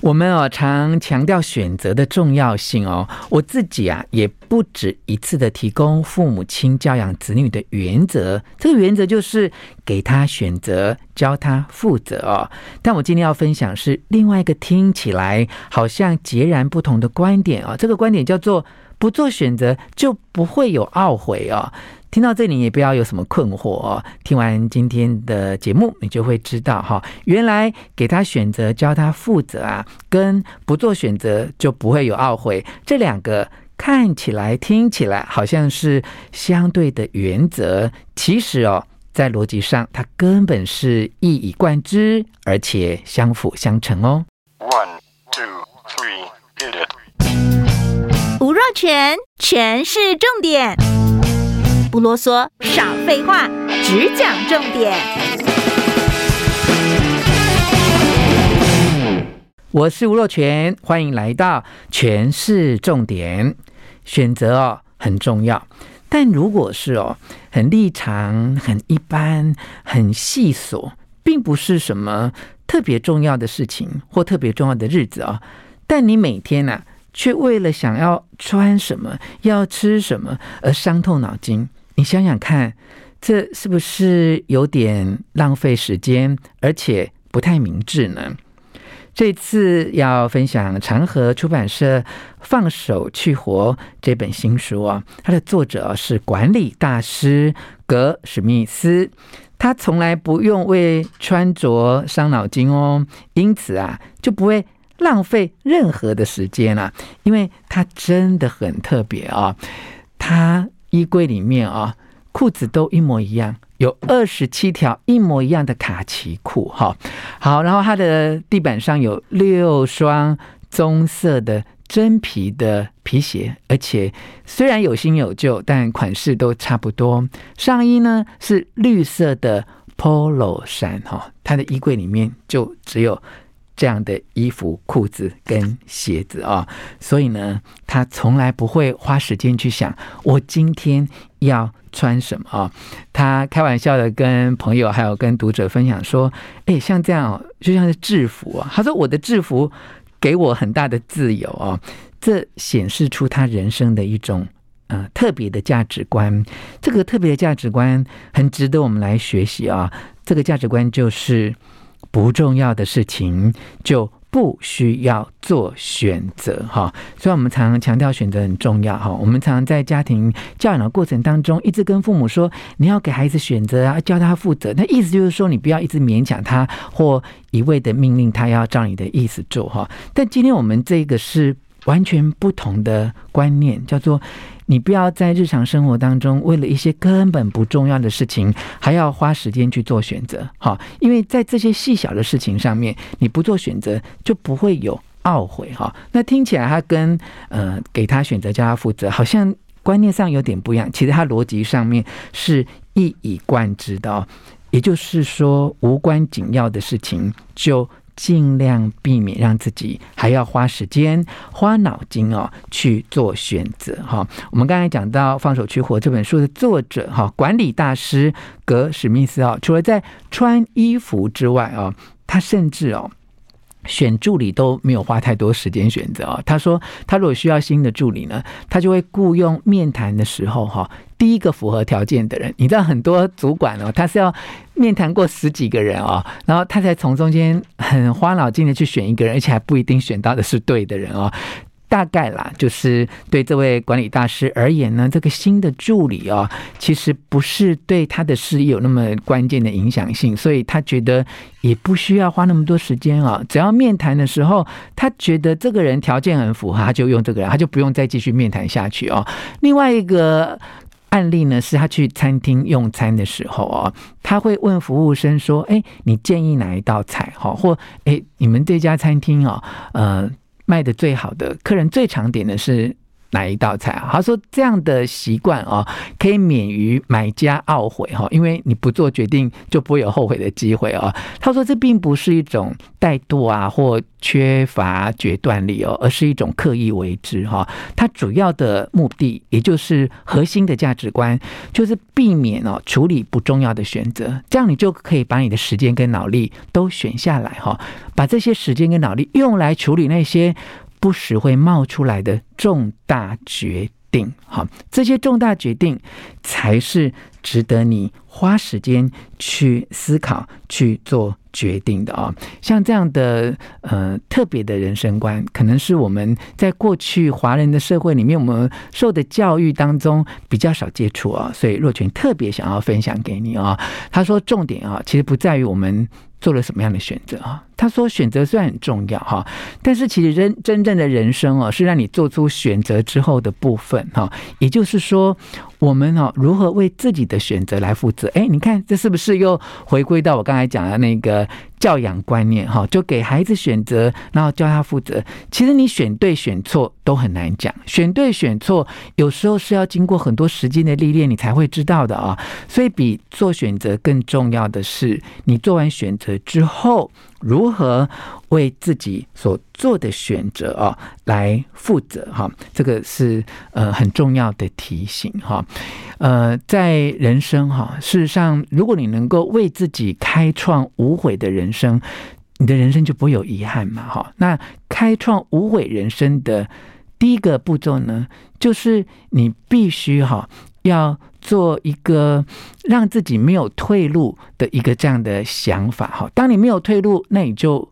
我们哦常强调选择的重要性哦，我自己啊也不止一次的提供父母亲教养子女的原则，这个原则就是给他选择，教他负责哦。但我今天要分享是另外一个听起来好像截然不同的观点哦，这个观点叫做不做选择就不会有懊悔哦。听到这里，也不要有什么困惑哦。听完今天的节目，你就会知道哈，原来给他选择，教他负责啊，跟不做选择就不会有懊悔，这两个看起来、听起来好像是相对的原则，其实哦，在逻辑上，它根本是一以贯之，而且相辅相成哦。One, two, three, hit it。吴若全，全是重点。不啰嗦，少废话，只讲重点。我是吴若权，欢迎来到全是重点。选择哦很重要，但如果是哦很立场很一般、很细琐，并不是什么特别重要的事情或特别重要的日子哦。但你每天呢、啊，却为了想要穿什么、要吃什么而伤透脑筋。你想想看，这是不是有点浪费时间，而且不太明智呢？这次要分享长河出版社《放手去活》这本新书啊，它的作者是管理大师格史密斯，他从来不用为穿着伤脑筋哦，因此啊，就不会浪费任何的时间了，因为他真的很特别啊，他。衣柜里面啊，裤子都一模一样，有二十七条一模一样的卡其裤，哈，好，然后它的地板上有六双棕色的真皮的皮鞋，而且虽然有新有旧，但款式都差不多。上衣呢是绿色的 Polo 衫，哈，它的衣柜里面就只有。这样的衣服、裤子跟鞋子啊，所以呢，他从来不会花时间去想我今天要穿什么啊。他开玩笑的跟朋友还有跟读者分享说：“哎，像这样就像是制服啊。”他说：“我的制服给我很大的自由啊。”这显示出他人生的一种呃特别的价值观。这个特别的价值观很值得我们来学习啊。这个价值观就是。不重要的事情就不需要做选择哈，所以我们常常强调选择很重要哈。我们常常在家庭教养的过程当中，一直跟父母说，你要给孩子选择啊，教他负责。那意思就是说，你不要一直勉强他，或一味的命令他要照你的意思做哈。但今天我们这个是完全不同的观念，叫做。你不要在日常生活当中为了一些根本不重要的事情，还要花时间去做选择，哈，因为在这些细小的事情上面，你不做选择就不会有懊悔，哈。那听起来他跟呃给他选择叫他负责，好像观念上有点不一样，其实他逻辑上面是一以贯之的，也就是说无关紧要的事情就。尽量避免让自己还要花时间、花脑筋哦去做选择哈。我们刚才讲到《放手去活》这本书的作者哈，管理大师格史密斯啊，除了在穿衣服之外哦，他甚至哦。选助理都没有花太多时间选择啊。他说，他如果需要新的助理呢，他就会雇佣面谈的时候哈，第一个符合条件的人。你知道很多主管哦，他是要面谈过十几个人哦，然后他才从中间很花脑筋的去选一个人，而且还不一定选到的是对的人哦。大概啦，就是对这位管理大师而言呢，这个新的助理、哦，其实不是对他的事业有那么关键的影响性，所以他觉得也不需要花那么多时间啊、哦。只要面谈的时候，他觉得这个人条件很符合，他就用这个人，他就不用再继续面谈下去哦。另外一个案例呢，是他去餐厅用餐的时候哦，他会问服务生说：“哎，你建议哪一道菜？哈，或哎，你们这家餐厅哦，呃。”卖的最好的客人最常点的是哪一道菜啊？他说这样的习惯哦，可以免于买家懊悔哈，因为你不做决定就不会有后悔的机会哦。他说这并不是一种怠惰啊或缺乏决断力哦，而是一种刻意为之哈。它主要的目的，也就是核心的价值观，就是避免哦处理不重要的选择，这样你就可以把你的时间跟脑力都选下来哈，把这些时间跟脑力用来处理那些。不时会冒出来的重大决定，好，这些重大决定才是值得你花时间去思考、去做决定的啊。像这样的呃特别的人生观，可能是我们在过去华人的社会里面，我们受的教育当中比较少接触啊。所以若群特别想要分享给你啊。他说，重点啊，其实不在于我们做了什么样的选择啊。他说：“选择虽然很重要哈，但是其实真真正的人生哦，是让你做出选择之后的部分哈。也就是说，我们哦如何为自己的选择来负责？哎，你看这是不是又回归到我刚才讲的那个教养观念哈？就给孩子选择，然后教他负责。其实你选对选错都很难讲，选对选错有时候是要经过很多时间的历练，你才会知道的啊。所以比做选择更重要的是，你做完选择之后。”如何为自己所做的选择啊来负责哈？这个是呃很重要的提醒哈。呃，在人生哈，事实上，如果你能够为自己开创无悔的人生，你的人生就不会有遗憾嘛哈。那开创无悔人生的第一个步骤呢，就是你必须哈。要做一个让自己没有退路的一个这样的想法哈，当你没有退路，那你就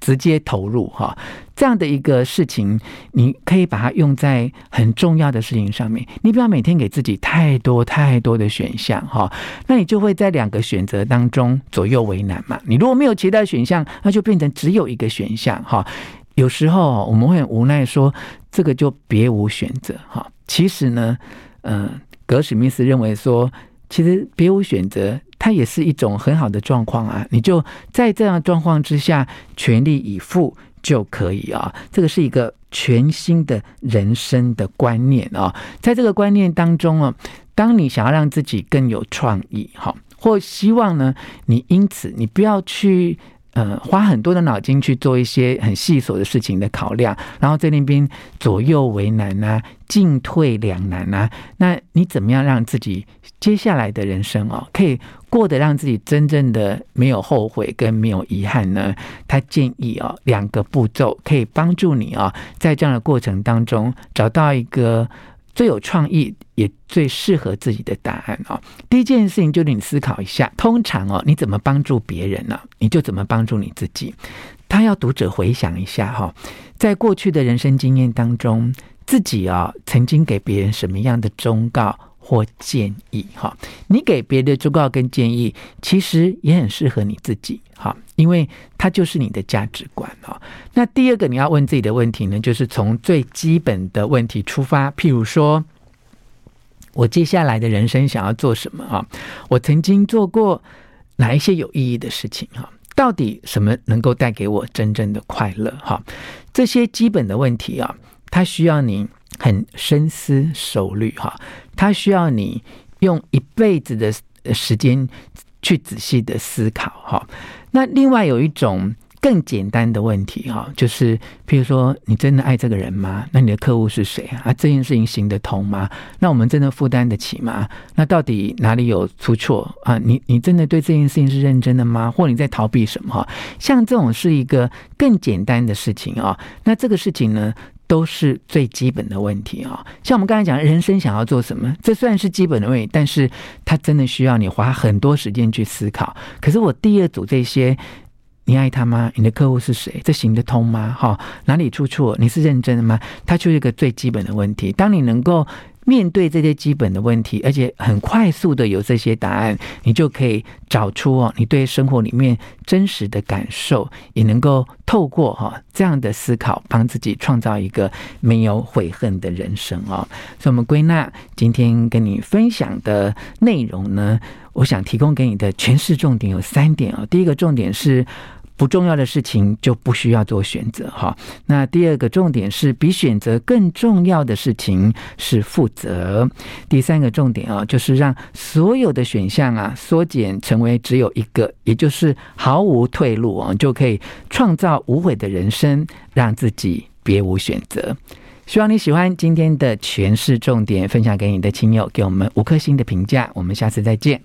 直接投入哈，这样的一个事情，你可以把它用在很重要的事情上面。你不要每天给自己太多太多的选项哈，那你就会在两个选择当中左右为难嘛。你如果没有其他选项，那就变成只有一个选项哈。有时候我们会很无奈说，这个就别无选择哈。其实呢，嗯。格史密斯认为说，其实别无选择，它也是一种很好的状况啊。你就在这样状况之下，全力以赴就可以啊。这个是一个全新的人生的观念啊。在这个观念当中啊，当你想要让自己更有创意，哈，或希望呢，你因此你不要去。呃，花很多的脑筋去做一些很细琐的事情的考量，然后在那边左右为难啊，进退两难啊。那你怎么样让自己接下来的人生哦，可以过得让自己真正的没有后悔跟没有遗憾呢？他建议哦，两个步骤可以帮助你啊，在这样的过程当中找到一个。最有创意也最适合自己的答案哦。第一件事情就是你思考一下，通常哦，你怎么帮助别人呢？你就怎么帮助你自己。他要读者回想一下哈，在过去的人生经验当中，自己啊曾经给别人什么样的忠告？或建议哈，你给别人的忠告跟建议，其实也很适合你自己哈，因为它就是你的价值观哈。那第二个你要问自己的问题呢，就是从最基本的问题出发，譬如说，我接下来的人生想要做什么啊？我曾经做过哪一些有意义的事情哈？到底什么能够带给我真正的快乐哈？这些基本的问题啊，它需要你。很深思熟虑哈，它需要你用一辈子的时间去仔细的思考哈。那另外有一种更简单的问题哈，就是譬如说，你真的爱这个人吗？那你的客户是谁啊？这件事情行得通吗？那我们真的负担得起吗？那到底哪里有出错啊？你你真的对这件事情是认真的吗？或你在逃避什么哈？像这种是一个更简单的事情啊。那这个事情呢？都是最基本的问题啊，像我们刚才讲，人生想要做什么，这虽然是基本的问题，但是它真的需要你花很多时间去思考。可是我第二组这些，你爱他吗？你的客户是谁？这行得通吗？哈，哪里出错？你是认真的吗？它就是一个最基本的问题。当你能够。面对这些基本的问题，而且很快速的有这些答案，你就可以找出哦，你对生活里面真实的感受，也能够透过哈这样的思考，帮自己创造一个没有悔恨的人生哦。所以，我们归纳今天跟你分享的内容呢，我想提供给你的诠释重点有三点哦。第一个重点是。不重要的事情就不需要做选择哈。那第二个重点是，比选择更重要的事情是负责。第三个重点啊，就是让所有的选项啊缩减成为只有一个，也就是毫无退路啊，就可以创造无悔的人生，让自己别无选择。希望你喜欢今天的诠释重点，分享给你的亲友，给我们五颗星的评价。我们下次再见。